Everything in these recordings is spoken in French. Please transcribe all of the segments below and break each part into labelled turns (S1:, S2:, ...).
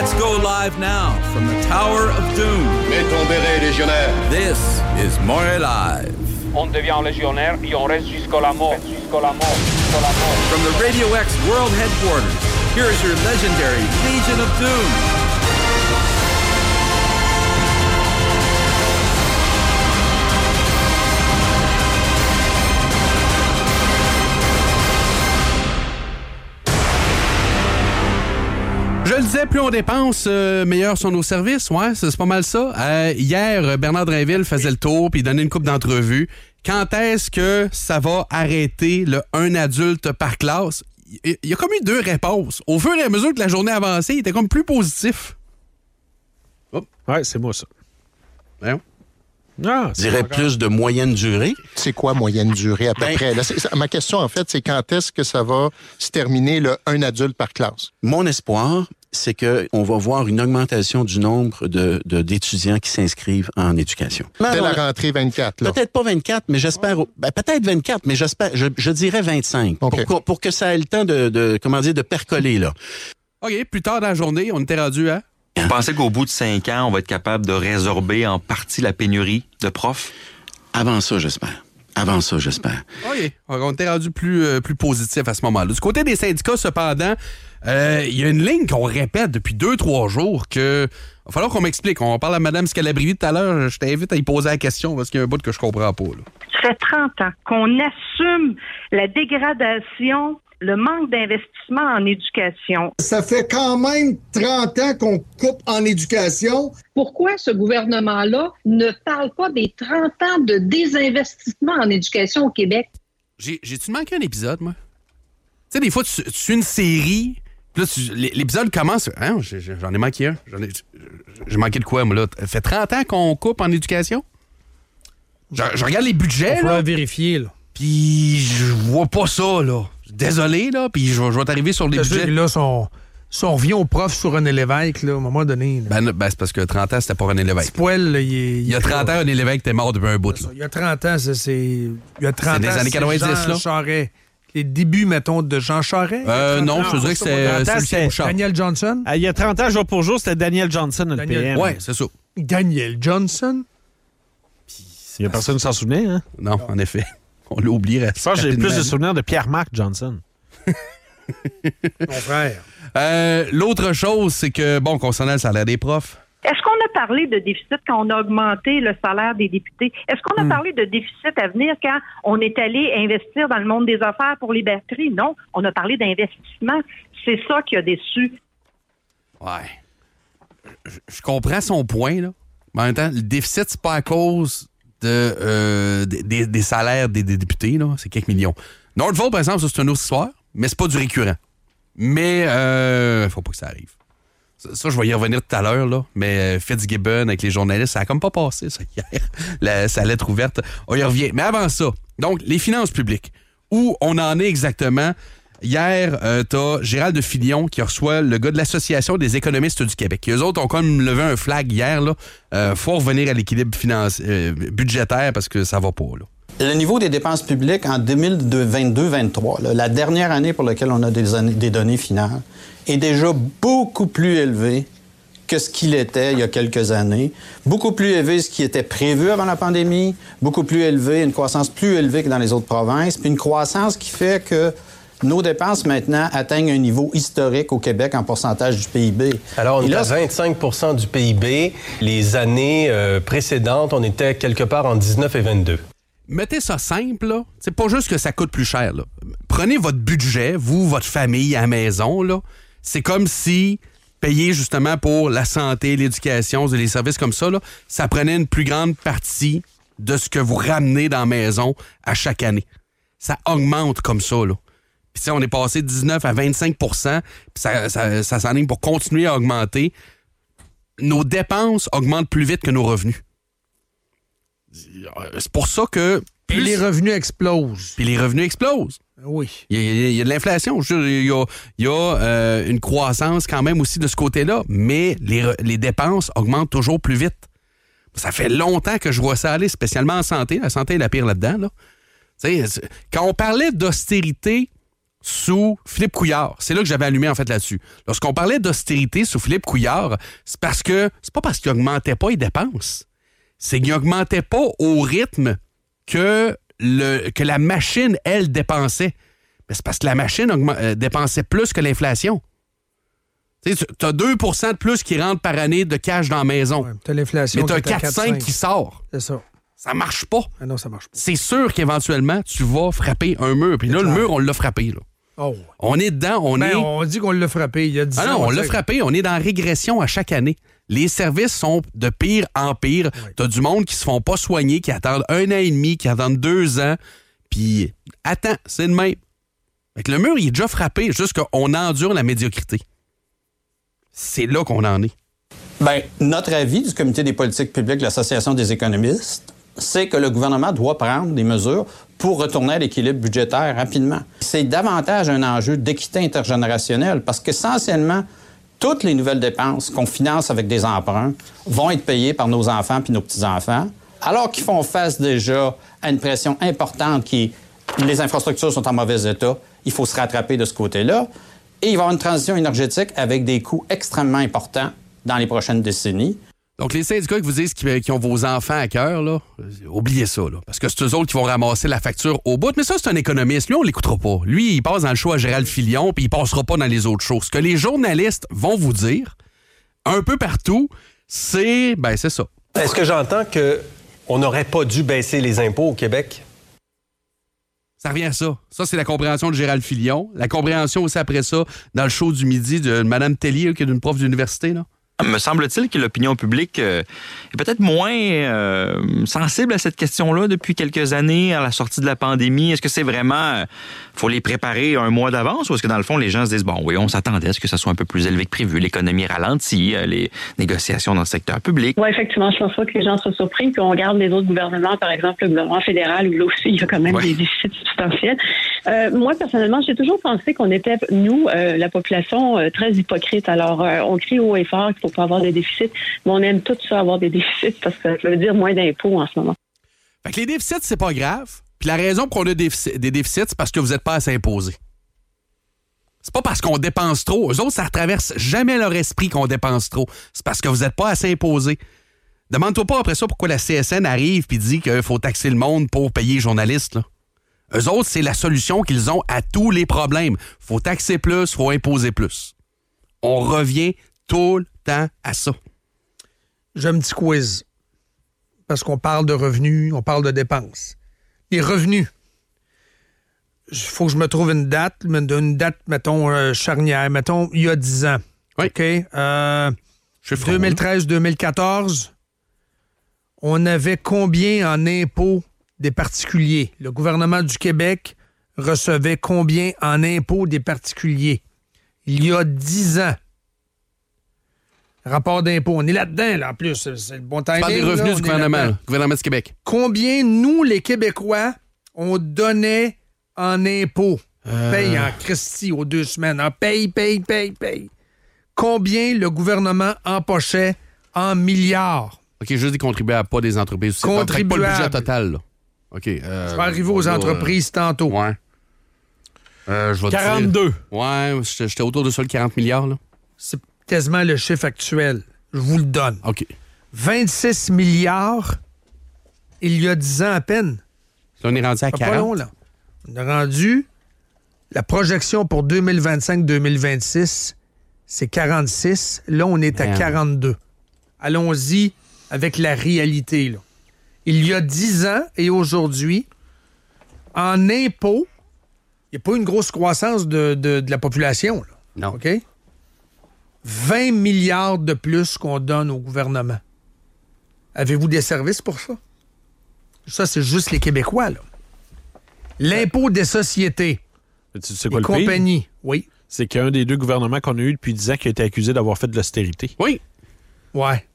S1: Let's go live now from the Tower of Doom.
S2: Mets ton béret, légionnaire.
S1: This is More Live.
S3: On devient légionnaire et on reste jusqu'à la mort. Jusqu'à la mort. Jusqu'à la mort.
S1: From the Radio X World Headquarters, here is your legendary Legion of Doom. Je le disais, plus on dépense, euh, meilleurs sont nos services. Ouais, c'est pas mal ça. Euh, hier, Bernard Drinville faisait le tour puis il donnait une coupe d'entrevues. Quand est-ce que ça va arrêter le un adulte par classe? Il y a comme eu deux réponses. Au fur et à mesure que la journée avançait, il était comme plus positif.
S4: Ouais, c'est moi ça.
S1: Voyons.
S4: Ah,
S5: Je dirais plus de moyenne durée.
S6: C'est quoi moyenne durée à peu
S5: Ben-
S6: près? Là, ma question, en fait, c'est quand est-ce que ça va se terminer le un adulte par classe?
S5: Mon espoir, c'est qu'on va voir une augmentation du nombre de- de- d'étudiants qui s'inscrivent en éducation.
S6: Dès la rentrée 24, là.
S5: Peut-être pas 24, mais j'espère. ben, peut-être 24, mais j'espère. Je, je dirais 25.
S6: OK.
S5: Pour, que- pour que ça ait le temps de, de- comment dire, de percoler, là.
S1: OK, plus tard dans la journée, on était rendu à...
S7: Vous pensez qu'au bout de cinq ans, on va être capable de résorber en partie la pénurie de profs?
S5: Avant ça, j'espère. Avant ça, j'espère.
S1: OK. On était rendu plus, euh, plus positif à ce moment-là. Du côté des syndicats, cependant, euh, il y a une ligne qu'on répète depuis deux, trois jours que. Il va falloir qu'on m'explique. On parle à Mme Scalabrivie tout à l'heure. Je t'invite à y poser la question parce qu'il y a un bout que je comprends pas. là.
S8: Ça fait 30 ans qu'on assume la dégradation, le manque d'investissement en éducation.
S9: Ça fait quand même 30 ans qu'on coupe en éducation.
S10: pourquoi ce gouvernement-là ne parle pas des 30 ans de désinvestissement en éducation au Québec?
S1: J'ai- J'ai-tu manqué un épisode, moi? Tu sais, des fois, tu, tu une série, là, l'épisode commence. Hein, J'en ai manqué un. J'ai manqué de quoi, moi, là? Ça fait 30 ans qu'on coupe en éducation? Je, je regarde les budgets,
S4: falloir
S1: là,
S4: vérifier, là.
S1: puis je vois pas ça, là. Désolé, là, puis je, vais- je vais t'arriver sur les budgets.
S4: là, si on, si on revient au prof sur René Lévesque, là, à un moment donné, là,
S1: Ben, ben, c'est parce que 30 ans, c'était pas René Lévesque.
S4: là, il, est-
S1: Il y a 30 ans, René Lévesque était mort depuis un bout, là.
S4: Il y a 30 ans, c'est. Il y a 30
S1: C'est des
S4: ans,
S1: années 90,
S4: Jean
S1: là.
S4: Charest. Les débuts, mettons, de Jean Charest?
S1: Euh,
S4: 30
S1: non,
S4: ans.
S1: je te dirais que c'est euh,
S11: 30 ans,
S1: Lucien Bouchard.
S4: Daniel Johnson?
S11: Ah, il y a 30 ans, jour pour jour, c'était Daniel Johnson, le
S4: Daniel-
S11: PM.
S1: Ouais, c'est ça.
S4: Daniel Johnson?
S11: Il y a personne qui s'en souvenait, hein?
S1: Non, en effet. On l'a oublié.
S11: Je pense que j'ai plus de souvenirs de Pierre-Marc Johnson.
S4: Mon frère.
S1: Euh, L'autre chose, c'est que, bon, concernant le salaire des profs,
S8: Est-ce qu'on a parlé de déficit quand on a augmenté le salaire des députés? Est-ce qu'on a
S1: Hmm.
S8: parlé de déficit à venir quand on est allé investir dans le monde des affaires pour les batteries? Non, on a parlé d'investissement. C'est ça qui a déçu.
S1: ouais. Je, je comprends son point, là. Mais en même temps, le déficit, c'est pas à cause de, euh, des, des- des salaires des, des députés, là. C'est quelques millions. Nordvolt, par exemple, c'est une autre histoire, mais c'est pas du récurrent. Mais, euh, faut pas que ça arrive. Ça, ça, je vais y revenir tout à l'heure, là. Mais euh, Fitzgibbon avec les journalistes, ça a comme pas passé, ça, hier. La, sa lettre ouverte. On y revient. Mais avant ça, donc, les finances publiques. Où on en est exactement? Hier, euh, t'as Gérald de Filion qui reçoit le gars de l'Association des économistes du Québec. Et eux autres ont comme levé un flag hier, là. Euh, faut revenir à l'équilibre euh, budgétaire parce que ça va pas, là.
S12: Le niveau des dépenses publiques en 2022-23, là, la dernière année pour laquelle on a des, années- des données finales, est déjà beaucoup plus élevé que ce qu'il était il y a quelques années, beaucoup plus élevé que ce qui était prévu avant la pandémie, beaucoup plus élevé, une croissance plus élevée que dans les autres provinces, puis une croissance qui fait que nos dépenses maintenant atteignent un niveau historique au Québec en pourcentage du PIB.
S13: Alors, on est
S12: là,
S13: à 25% du PIB. Les années euh, précédentes, on était quelque part en 19 et 22.
S1: Mettez ça simple, là. C'est pas juste que ça coûte plus cher, là. Prenez votre budget, vous, votre famille, à la maison, là. C'est comme si payer justement pour la santé, l'éducation, les services comme ça, là, ça prenait une plus grande partie de ce que vous ramenez dans la maison à chaque année. Ça augmente comme ça, là. Puis, sais, on est passé de 19 à 25 puis ça, ça, ça pour continuer à augmenter. Nos dépenses augmentent plus vite que nos revenus. C'est pour ça que.
S4: Et les revenus explosent.
S1: Puis les revenus explosent.
S4: Oui.
S1: Il y a, il y a de l'inflation. Il y a, il y a, euh, une croissance quand même aussi de ce côté-là, mais les, dépenses augmentent toujours plus vite. Ça fait longtemps que je vois ça aller, spécialement en santé. La santé est la pire là-dedans. Là. Quand on parlait d'austérité sous Philippe Couillard. C'est là que j'avais allumé en fait là-dessus. Lorsqu'on parlait d'austérité sous Philippe Couillard, c'est parce que c'est pas parce qu'il augmentait pas les dépenses. C'est qu'il augmentait pas au rythme que, le, que la machine, elle, dépensait. Mais c'est parce que la machine euh, dépensait plus que l'inflation. Tu as 2% de plus qui rentrent par année de cash dans la maison.
S4: T'as l'inflation.
S1: mais tu as
S4: qui est à
S1: 4-5 qui sort.
S4: C'est ça.
S1: Ça marche pas.
S4: Ah non, ça marche pas.
S1: C'est sûr qu'éventuellement, tu vas frapper un mur. Puis là, le mur, on l'a frappé. Là.
S4: Oh.
S1: On est dedans, on
S4: Ben,
S1: est.
S4: on dit qu'on l'a frappé il y a 10
S1: Ah
S4: ans.
S1: non, on l'a frappé. On est dans la régression à chaque année. Les services sont de pire en pire. T'as du monde qui se font pas soigner, qui attendent un an et demi, qui attendent deux ans. Puis, attends, c'est le même. Fait que le mur, il est déjà frappé, juste qu'on endure la médiocrité. C'est là qu'on en est.
S12: Bien, notre avis du Comité des politiques publiques de l'Association des économistes, c'est que le gouvernement doit prendre des mesures pour retourner à l'équilibre budgétaire rapidement. C'est davantage un enjeu d'équité intergénérationnelle parce qu'essentiellement, toutes les nouvelles dépenses qu'on finance avec des emprunts vont être payées par nos enfants puis nos petits-enfants, alors qu'ils font face déjà à une pression importante qui les infrastructures sont en mauvais état, il faut se rattraper de ce côté-là. Et il va y avoir une transition énergétique avec des coûts extrêmement importants dans les prochaines décennies.
S1: Donc, les syndicats qui vous disent qu'ils qui ont vos enfants à cœur, là, oubliez ça, là, parce que c'est eux autres qui vont ramasser la facture au bout. Mais ça, c'est un économiste. Lui, on l'écoutera pas. Lui, il passe dans le show à Gérald Filion, puis il passera pas dans les autres choses. Ce que les journalistes vont vous dire, un peu partout, c'est, ben, c'est ça.
S13: Est-ce que j'entends que on n'aurait pas dû baisser les impôts au Québec?
S1: Ça revient à ça. Ça, c'est la compréhension de Gérald Filion. La compréhension aussi après ça, dans le show du midi de Mme Tellier, qui est une prof d'université, là.
S7: Me semble-t-il que l'opinion publique euh, est peut-être moins euh, sensible à cette question-là depuis quelques années, à la sortie de la pandémie. Est-ce que c'est vraiment, euh, faut les préparer un mois d'avance ou est-ce que dans le fond, les gens se disent, bon, oui, on s'attendait à ce que ça soit un peu plus élevé que prévu, l'économie ralentit, les négociations dans le secteur public.
S14: Oui, effectivement, je pense pas que les gens soient surpris. Puis on regarde les autres gouvernements, par exemple le gouvernement fédéral, où là aussi, il y a quand même
S7: Ouais.
S14: des déficits substantiels. Euh, moi, personnellement, j'ai toujours pensé qu'on était, nous, euh, la population, euh, très hypocrite. Alors, on crie haut et fort qu'il faut pas avoir des déficits, mais on aime tout ça avoir des déficits parce que ça veut dire moins d'impôts en ce moment.
S1: Fait que les déficits, c'est pas grave. Puis la raison pour qu'on a des défici- des déficits, c'est parce que vous n'êtes pas assez imposé. C'est pas parce qu'on dépense trop. Eux autres, ça ne traverse jamais leur esprit qu'on dépense trop. C'est parce que vous n'êtes pas assez imposé. Demande-toi pas après ça pourquoi la CSN arrive puis dit qu'il faut taxer le monde pour payer les journalistes. Eux autres, c'est la solution qu'ils ont à tous les problèmes. faut taxer plus, faut imposer plus. On revient tout le temps à ça.
S4: J'ai un petit quiz. Parce qu'on parle de revenus, on parle de dépenses. Les revenus. Il faut que je me trouve une date, une date, mettons, euh, charnière, mettons, il y a 10 ans. OK? Euh, 2013-2014, on avait combien en impôts des particuliers? Le gouvernement du Québec recevait combien en impôts des particuliers? Il y a 10 ans. Rapport d'impôt. On est là-dedans, là, en plus. C'est le bon timing.
S1: parles des revenus du gouvernement, gouvernement du Québec.
S4: Combien, nous, les Québécois, on donnait en impôts?
S1: Euh.
S4: Paye en Christie aux deux semaines. En paye, paye, paye, paye. Combien le gouvernement empochait en milliards?
S1: OK, juste des contribuables, pas des entreprises. C'est pas, le budget
S4: Contribuables.
S1: total, là. OK. euh,
S4: Je vais arriver aux entreprises tantôt.
S1: ouais. Euh, je vais te dire-
S11: 42.
S1: Ouais, j'étais autour de ça, le 40 milliards, là.
S4: C'est quasiment le chiffre actuel. Je vous le donne.
S1: OK.
S4: 26 milliards il y a 10 ans à peine.
S1: Là, on est rendu à
S4: Pas
S1: 40.
S4: long, là. On a rendu la projection pour 2025-2026, c'est 46. Là, on est à
S1: Man.
S4: 42. Allons-y avec la réalité. Là. Il y a 10 ans et aujourd'hui, en impôts, il n'y a pas une grosse croissance de, de- de la population. Là.
S1: Non.
S4: OK? 20 milliards de plus qu'on donne au gouvernement. Avez-vous des services pour ça? Ça, c'est juste les Québécois, là. L'impôt des sociétés.
S11: Tu sais quoi
S4: Les
S11: le pire?
S4: compagnies, oui.
S11: C'est qu'un des deux gouvernements qu'on a eu depuis 10 ans qui a été accusé d'avoir fait de l'austérité.
S1: Oui.
S4: Ouais.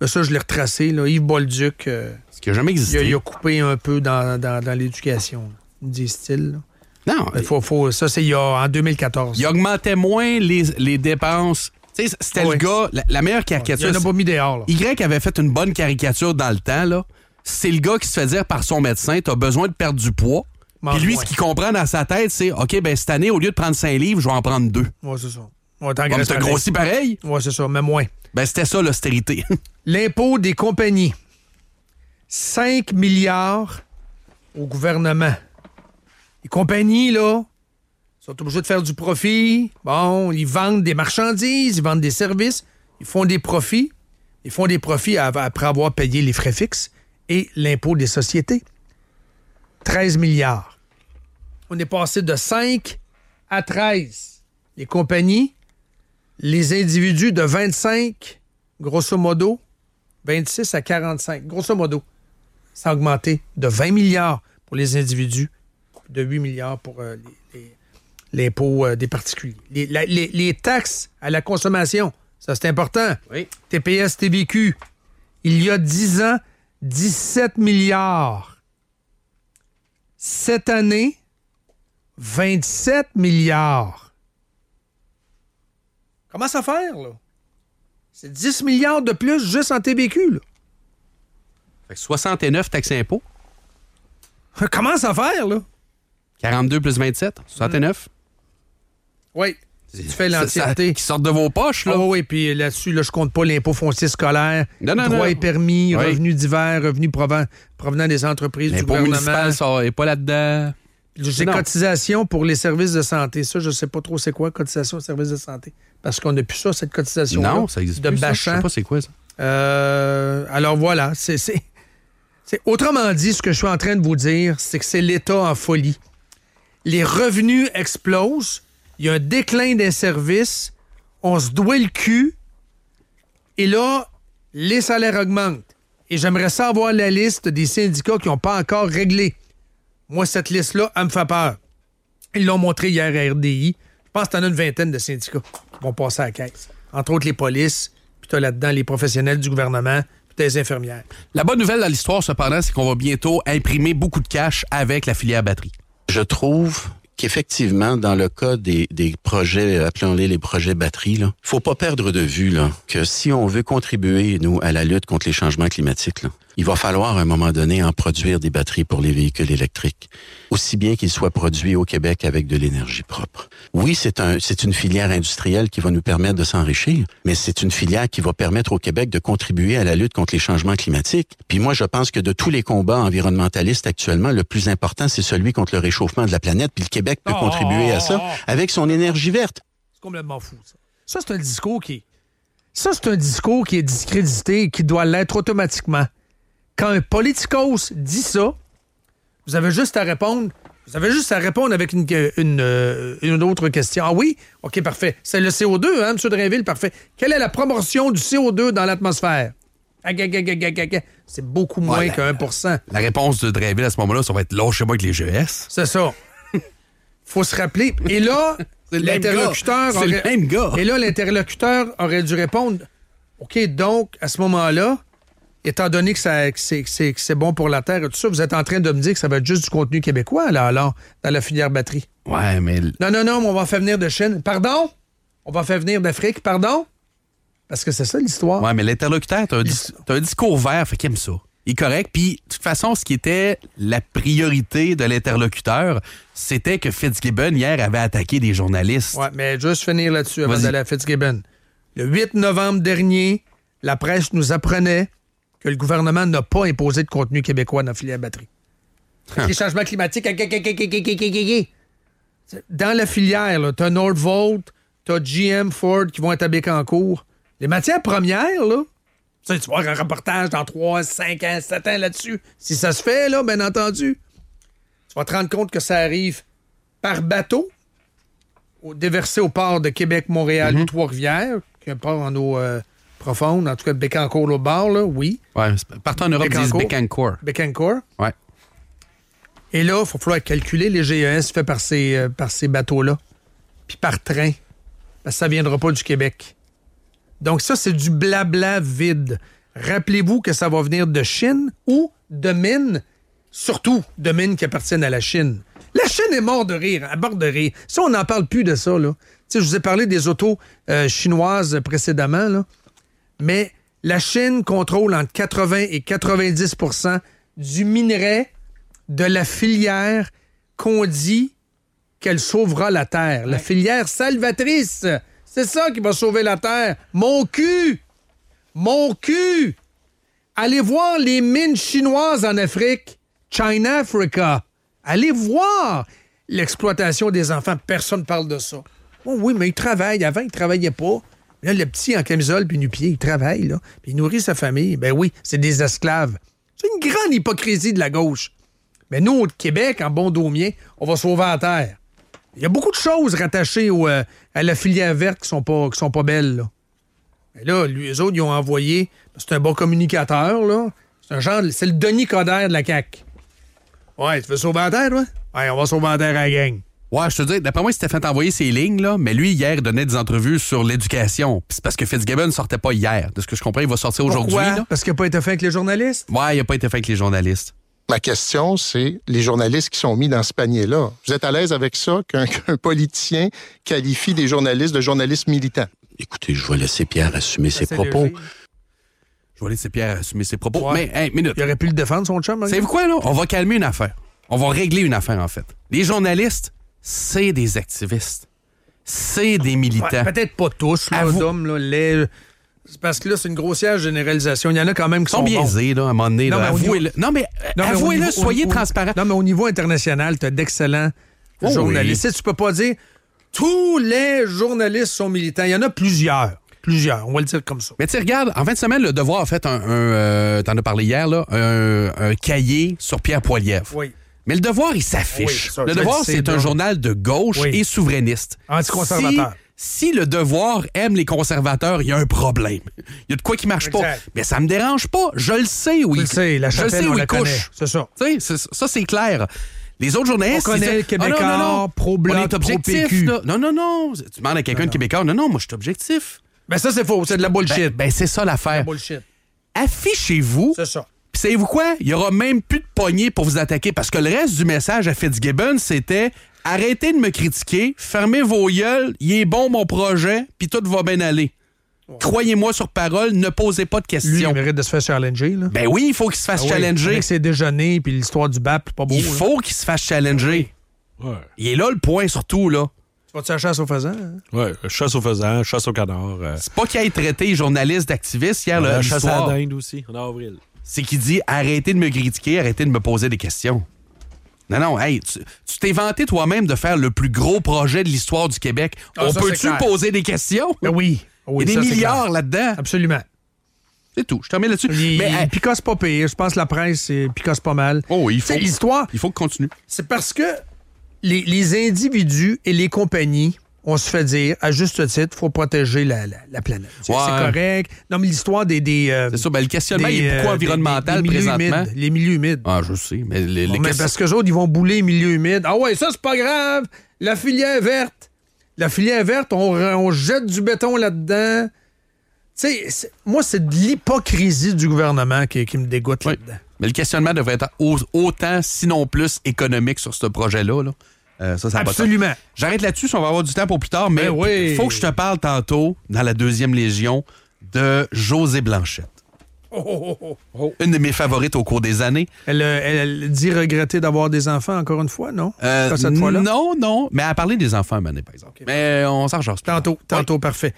S4: Mais ça, je l'ai retracé, là. Yves Bolduc. euh,
S1: Ce qui n'a jamais
S4: il, a,
S1: existé.
S4: il a coupé un peu dans, dans- dans l'éducation, disent-ils.
S1: Non.
S4: Faut, faut, ça, c'est il en 2014.
S1: Il augmentait moins les, les dépenses. C'était le gars, la, la meilleure
S4: Il
S1: caricature.
S4: en a pas mis dehors, là.
S1: Y avait fait une bonne caricature dans le temps, là. C'est le gars qui se fait dire par son médecin, t'as besoin de perdre du poids. Puis lui,
S4: moins.
S1: ce qu'il comprend dans sa tête, c'est OK, ben cette année, au lieu de prendre 5 livres, je vais en prendre 2.
S4: Ouais, c'est ça. Ouais,
S1: t'as grossi pareil.
S4: Ouais, c'est ça, mais moins.
S1: Ben, c'était ça, l'austérité.
S4: L'impôt des compagnies. 5 milliards au gouvernement. Les compagnies, là, sont obligées de faire du profit. Bon, ils vendent des marchandises, ils vendent des services, ils font des profits. Ils font des profits après avoir payé les frais fixes et l'impôt des sociétés. 13 milliards. On est passé de 5 à 13. Les compagnies, les individus de 25, grosso modo, 26 à 45, grosso modo. Ça a augmenté de 20 milliards pour les individus, de 8 milliards pour euh, les- les- l'impôt euh, des particuliers. Les, la- les- les taxes à la consommation, ça c'est important. TPS, TVQ, il y a 10 ans, 17 milliards. Cette année, 27 milliards. Comment ça faire, là? C'est 10 milliards de plus juste en TBQ, là.
S1: Fait que 69 taxes impôts.
S4: Comment ça faire, là?
S1: 42 plus 27, 69.
S4: Oui. Tu fais l'entièreté.
S1: Qui sortent de vos poches, là.
S4: Ah oui, puis là-dessus, là, je compte pas l'impôt foncier scolaire,
S1: Non, non,
S4: droits
S1: non.
S4: et permis,
S1: Oui.
S4: revenus divers, revenus proven- provenant des entreprises du
S1: L'impôt
S4: gouvernement.
S1: municipal, ça n'est pas là-dedans.
S4: J'ai cotisation pour les services de santé. Ça, je sais pas trop c'est quoi, cotisation aux services de santé. Parce qu'on n'a plus ça, cette cotisation
S1: Non, ça existe
S4: de
S1: plus, ça. Je
S4: Bachan.
S1: sais pas c'est quoi, ça.
S4: Euh, alors voilà, c'est- Autrement dit, ce que je suis en train de vous dire, c'est que c'est l'État en folie. Les revenus explosent, il y a un déclin des services, on se doit le cul, et là, les salaires augmentent. Et j'aimerais savoir la liste des syndicats qui n'ont pas encore réglé. Moi, cette liste-là, elle me fait peur. Ils l'ont montré hier à RDI. Je pense que t'en as une vingtaine de syndicats qui vont passer à la caisse. Entre autres, les polices, puis t'as là-dedans les professionnels du gouvernement, puis les infirmières.
S1: La bonne nouvelle dans l'histoire, cependant, c'est qu'on va bientôt imprimer beaucoup de cash avec la filière batterie.
S5: Je trouve qu'effectivement, dans le cas des, des projets, appelons-les les projets batteries, il faut pas perdre de vue là, que si on veut contribuer, nous, à la lutte contre les changements climatiques, là, il va falloir à un moment donné en produire des batteries pour les véhicules électriques, aussi bien qu'ils soient produits au Québec avec de l'énergie propre. Oui, c'est un, c'est une filière industrielle qui va nous permettre de s'enrichir, mais c'est une filière qui va permettre au Québec de contribuer à la lutte contre les changements climatiques. Puis moi, je pense que de tous les combats environnementalistes actuellement, le plus important, c'est celui contre le réchauffement de la planète. Puis le Québec peut contribuer à ça avec son énergie verte.
S4: C'est complètement fou, ça. Ça, c'est un discours qui. Ça, c'est un discours qui est discrédité et qui doit l'être automatiquement. Quand un politicos dit ça, vous avez juste à répondre. Vous avez juste à répondre avec une, une, euh, une autre question. Ah oui? OK, parfait. C'est le CO2, hein, M. Drainville? Parfait. Quelle est la proportion du CO2 dans l'atmosphère? C'est beaucoup moins
S1: Ouais,
S4: que 1%
S1: La réponse de Drainville à ce moment-là, ça va être lâchez-moi avec les GS.
S4: C'est ça. Faut se rappeler. Et là, l'interlocuteur aurait-
S1: même gars.
S4: Et là, l'interlocuteur aurait dû répondre OK, donc, à ce moment-là, étant donné que, ça- que c'est, bon pour la Terre et tout ça, vous êtes en train de me dire que ça va être juste du contenu québécois, là, alors, dans la filière batterie.
S1: Ouais, mais.
S4: Non, non, non, mais on va faire venir de Chine. Pardon? On va faire venir d'Afrique. Pardon? Parce que c'est ça l'histoire.
S1: Ouais, mais l'interlocuteur, t'as un, dis- un discours vert, fait qu'il aime ça. Il est correct. Puis, de toute façon, ce qui était la priorité de l'interlocuteur, c'était que Fitzgibbon, hier, avait attaqué des journalistes.
S4: Ouais, mais juste finir là-dessus avant d'aller à Fitzgibbon. Le 8 novembre dernier, la presse nous apprenait que le gouvernement n'a pas imposé de contenu québécois dans la filière batterie.
S1: Hein.
S4: Les changements climatiques, dans la filière, tu as Nordvolt, tu as GM, Ford qui vont être à Bécancourt. Les matières premières, là, tu vas avoir un reportage dans 3, 5 ans, 7 ans là-dessus. Si ça se fait, là, bien entendu, tu vas te rendre compte que ça arrive par bateau, au- déversé au port de Québec, Montréal ou Trois-Rivières, qui est un port en eau euh, profonde, en tout cas Bécancourt au bord, là, oui.
S1: C'est- partout en Europe, ils disent Bécancourt.
S4: Bécancourt.
S1: Ouais.
S4: Et là, il va falloir calculer les GES faits par ces, euh, par ces bateaux-là, puis par train, parce que ça ne viendra pas du Québec. Donc ça, c'est du blabla vide. Rappelez-vous que ça va venir de Chine ou de mines, surtout de mines qui appartiennent à la Chine. La Chine est morte de rire, à bord de rire. Ça, on n'en parle plus de ça. Là. Tu sais, je vous ai parlé des autos euh, chinoises précédemment, là. Mais la Chine contrôle entre 80 et 90% du minerai de la filière qu'on dit qu'elle sauvera la Terre. La filière salvatrice. C'est ça qui va sauver la Terre. Mon cul! Mon cul! Allez voir les mines chinoises en Afrique. China Africa. Allez voir l'exploitation des enfants. Personne ne parle de ça. Oh oui, mais il travaille. Avant, il ne travaillait pas. Là, le petit en camisole puis nu-pied, il travaille, là. Puis il nourrit sa famille. Ben oui, c'est des esclaves. C'est une grande hypocrisie de la gauche. Mais nous, au Québec, en bon domien, on va sauver la terre. Il y a beaucoup de choses rattachées euh, à la filière verte qui sont pas, qui sont pas belles. Mais là, lui, eux autres, ils ont envoyé. C'est un bon communicateur, là. C'est un genre. C'est le Denis Coderre de la CAQ. Ouais, tu veux sauver la terre, toi? Ouais, on va sauver la terre à la gang.
S1: Ouais, je te dis, d'après moi, il s'était fait envoyer ses lignes, là, mais lui, hier, il donnait des entrevues sur l'éducation. Puis C'est parce que Fitzgibbon ne sortait pas hier. De ce que je comprends, il va sortir aujourd'hui.
S4: Parce qu'il n'a pas été fait avec les journalistes?
S1: Ouais, il n'a pas été fait avec les journalistes.
S6: Ma question, c'est les journalistes qui sont mis dans ce panier-là. Vous êtes à l'aise avec ça qu'un politicien qualifie des journalistes de journalistes militants?
S5: Écoutez, je vais laisser Pierre assumer ses
S4: C'est
S5: propos.
S4: léger.
S1: Je vais laisser Pierre assumer ses propos.
S4: Ouais.
S1: Mais, hey, minute.
S4: Il aurait pu le défendre, son chum.
S1: Savez-vous quoi, là? On va calmer une affaire. On va régler une affaire, en fait. Les journalistes, c'est des activistes. C'est des militants.
S4: Ouais, Peut-être pas tous, là, là, les- parce que là, c'est une grossière généralisation. Il y en a quand même qui
S1: sont biaisés, là, à un moment donné.
S4: Non,
S1: là.
S4: mais
S1: Avouez-le. Non, mais,
S4: Non, mais au
S1: avouez-le,
S4: niveau-
S1: soyez transparents.
S4: Non, mais au niveau international, tu as d'excellents
S1: Oh
S4: journalistes.
S1: oui.
S4: Tu peux pas dire tous les journalistes sont militants. Il y en a plusieurs. Plusieurs. On va le dire comme ça.
S1: Mais tu sais, regarde, en fin de semaine, le Devoir a fait un, un, euh, t'en as parlé hier, là, un, un cahier sur Pierre Poilievre.
S4: Oui.
S1: Mais le Devoir, il s'affiche.
S4: Oui, ça,
S1: le Devoir, c'est un journal de gauche
S4: Oui.
S1: et souverainiste.
S4: Anticonservateur.
S1: Si, si le Devoir aime les conservateurs, il y a un problème. Il y a de quoi qui marche pas. Mais ça me dérange pas. Je le sais
S4: la
S1: je le sais où il couche.
S4: C'est ça.
S1: C'est- ça, c'est clair. Les autres journalistes.
S4: On connaît le
S1: disent,
S4: Québécois,
S1: Ah, non, non, non.
S4: pro-bloc,
S1: On est objectif.
S4: pro-PQ.
S1: là. Non, non, non. Tu demandes à quelqu'un de Québécois. Non, non, moi, je suis objectif.
S4: Ben ça, c'est faux. C'est de la bullshit.
S1: Ben, ben, c'est ça l'affaire. Affichez-vous.
S4: C'est
S1: savez-vous quoi? Il y aura même plus de poignée pour vous attaquer parce que le reste du message à Fitzgibbon, c'était arrêtez de me critiquer, fermez vos gueules, il est bon mon projet, puis tout va bien aller. Croyez-moi sur parole, ne posez pas de
S4: Lui, il
S1: questions.
S4: mérite de se faire challenger. Là.
S1: Ben oui, il faut qu'il se fasse
S4: Ah oui,
S1: challenger.
S4: Avec ses déjeuners puis l'histoire du BAP, c'est pas beau.
S1: Il
S4: là.
S1: faut qu'il se fasse challenger. Il est là le point surtout, là.
S4: Tu vas-tu à la chasse aux faisans? hein?
S11: Ouais, chasse au faisan, chasse au canard. euh,
S1: C'est pas qu'il ait traité les journalistes d'activistes hier, là,
S11: chasse à
S1: l'histoire.
S11: la dinde aussi, en avril.
S1: C'est qu'il dit arrêtez de me critiquer, arrêtez de me poser des questions. Non, non, hey, tu t'es vanté toi-même de faire le plus gros projet de l'histoire du Québec.
S4: Ah,
S1: On peut-tu poser des questions?
S4: Ben oui. Oui,
S1: Il y a
S4: ça,
S1: des milliards là-dedans.
S4: Absolument.
S1: C'est tout. Je termine là-dessus.
S4: Il,
S1: Mais hey,
S4: picasse pas pire. Je pense que la presse c'est- picasse pas mal.
S1: oh, il faut,
S4: C'est l'histoire.
S1: il faut qu'on continue.
S4: C'est parce que les, les individus et les compagnies, on se fait dire, à juste titre, faut protéger la, la- la planète. C'est
S1: Ouais.
S4: c'est correct. Non, mais l'histoire des... des euh,
S1: C'est ça, ben, le questionnement
S4: des,
S1: il est beaucoup
S4: euh,
S1: environnemental
S4: des- des milieux
S1: présentement.
S4: humides, les milieux humides.
S1: Ah, je sais, mais les, les
S4: Bon, mais
S1: questions-
S4: parce que les autres, ils vont bouler les milieux humides. Ah ouais, ça, c'est pas grave. La filière verte. La filière verte, on, on jette du béton là-dedans. Tu sais, moi, c'est de l'hypocrisie du gouvernement qui, qui me dégoûte
S1: Oui.
S4: là-dedans.
S1: Mais le questionnement devrait être au- autant, sinon plus, économique sur ce projet-là. là. Euh, ça, ça.
S4: Absolument.
S1: J'arrête là-dessus, on va avoir du temps pour plus tard, mais
S4: Ben oui.
S1: il faut que je te parle tantôt, dans la deuxième Légion, de José Blanchette.
S4: Oh, oh, oh, oh.
S1: Une de mes favorites au cours des années.
S4: Elle, euh, elle- elle dit regretter d'avoir des enfants encore une fois, non?
S1: Euh,
S4: cette fois-là?
S1: non, non, mais elle a parlé des enfants donné, par exemple. Mais on s'en.
S4: Tantôt, tantôt, parfait.